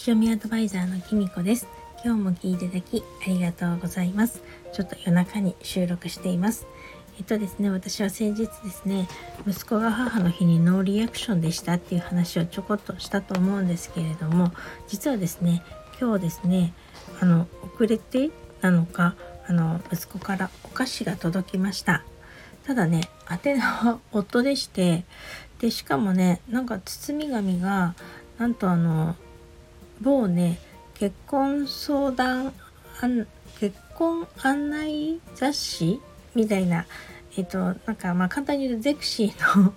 読みアドバイザーのきみこです。今日も聞いていただきありがとうございます。ちょっと夜中に収録しています。えっとですね私は先日ですね息子が母の日にノーリアクションでしたっていう話をちょこっとしたと思うんですけれども実はですね今日ですねあの遅れてなのかあの息子からお菓子が届きました。ただね宛名は夫でしてでしかもねなんか包み紙がなんとあの某ね結婚相談結婚案内雑誌みたいなえっとなんかまあ簡単に言うとゼクシーの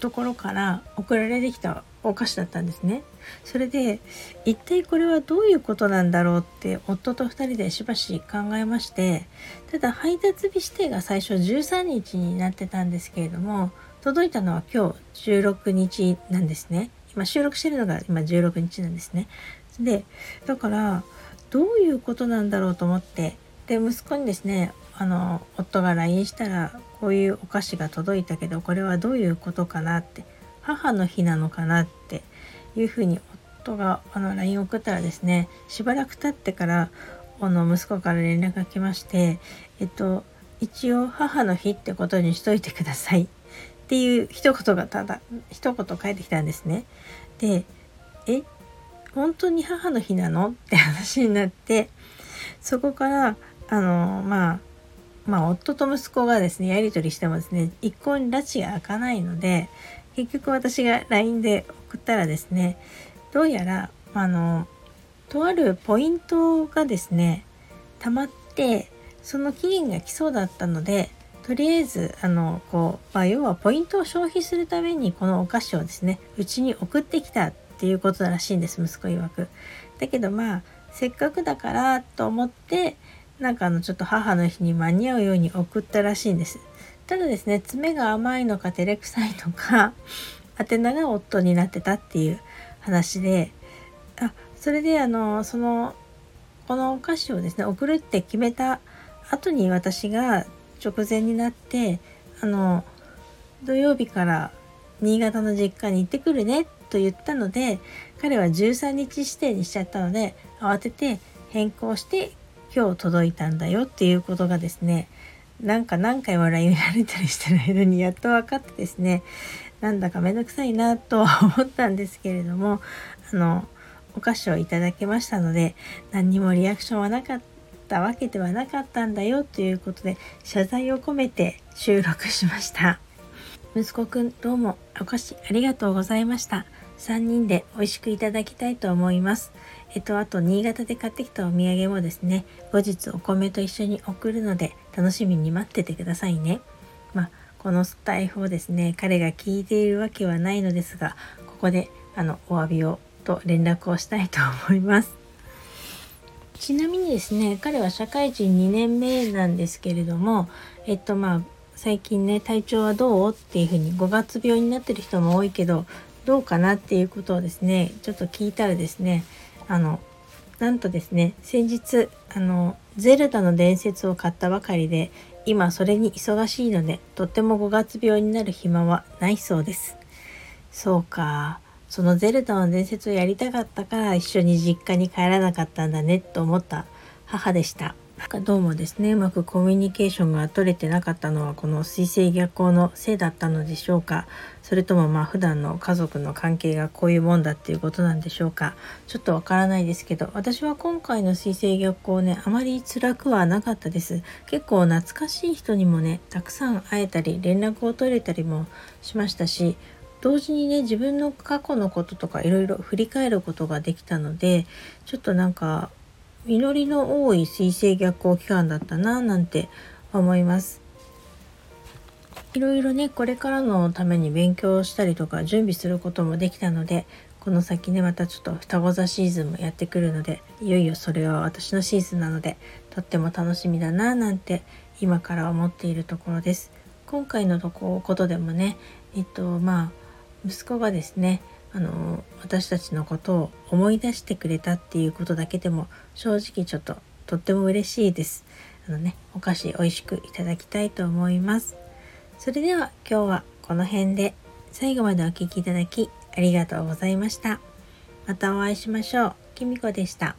ところから 送られてきたお菓子だったんですね。それで一体これはどういうことなんだろうって夫と2人でしばし考えましてただ配達日指定が最初13日になってたんですけれども届いたのは今日16日なんですね今収録してるのが今16日なんですねでだからどういうことなんだろうと思ってで息子にですねあの夫が LINE したらこういうお菓子が届いたけどこれはどういうことかなって母の日なのかなっていうふうに夫があの LINE 送ったらですねしばらく経ってからあの息子から連絡が来ましてえっと一応母の日ってことにしといてくださいっていう一言がただ一言返ってきたんですね。でえ本当に母の日なの？って話になってそこからあのまあまあ夫と息子がですねやり取りしてもですね一向に拉致が開かないので結局私が LINE で送ったらですねどうやらあのとあるポイントがですね溜まってその期限が来そうだったのでとりあえずあのこう、まあ、要はポイントを消費するためにこのお菓子をですねうちに送ってきた。っていうことらしいんです息子曰く。だけどまあせっかくだからと思ってなんかあのちょっと母の日に間に合うように送ったらしいんです。ただですね爪が甘いのか照れくさいのか 宛名が夫になってたっていう話であそれであのそのこのお菓子をですね送るって決めた後に私が直前になってあの土曜日から新潟の実家に行ってくるねっと言ったので彼は13日指定にしちゃったので慌てて変更して今日届いたんだよっていうことがですねなんか何回笑いられたりしてる間にやっと分かってですねなんだかめんどくさいなとは思ったんですけれどもあのお菓子をいただけましたので何にもリアクションはなかったわけではなかったんだよということで謝罪を込めて収録しました。息子くんどうもお菓子ありがとうございました。3人で美味しくいただきたいと思います。えっとあと新潟で買ってきたお土産もですね後日お米と一緒に送るので楽しみに待っててくださいね。まあこのスタイフをですね彼が聞いているわけはないのですがここであのお詫びをと連絡をしたいと思います。ちなみにですね彼は社会人2年目なんですけれどもえっとまあ最近ね体調はどうっていうふうに5月病になってる人も多いけどどうかなっていうことをですねちょっと聞いたらですねあのなんとですね先日あのゼルダの伝説を買ったばかりで今それに忙しいのでとっても5月病になる暇はないそうです。そうか。そのゼルダの伝説をやりたかったから一緒に実家に帰らなかったんだねと思った母でした。どうもですねうまくコミュニケーションが取れてなかったのはこの水星逆行のせいだったのでしょうか。それともまあ普段の家族の関係がこういうもんだっていうことなんでしょうか。ちょっとわからないですけど私は今回の水星逆行ねあまり辛くはなかったです。結構懐かしい人にもねたくさん会えたり連絡を取れたりもしましたし同時にね自分の過去のこととかいろいろ振り返ることができたのでちょっとなんか実りの多い水星逆行期間だったななんて思います。いろいろねこれからのために勉強したりとか準備することもできたのでこの先ねまたちょっと双子座シーズンもやってくるのでいよいよそれは私のシーズンなのでとっても楽しみだななんて今から思っているところです。今回のとこことでもねえっとまあ息子がですねあの私たちのことを思い出してくれたっていうことだけでも正直ちょっととっても嬉しいです。あのね、お菓子美味しくいただきたいと思います。それでは今日はこの辺で最後までお聴きいただきありがとうございました。またお会いしましょう。きみこでした。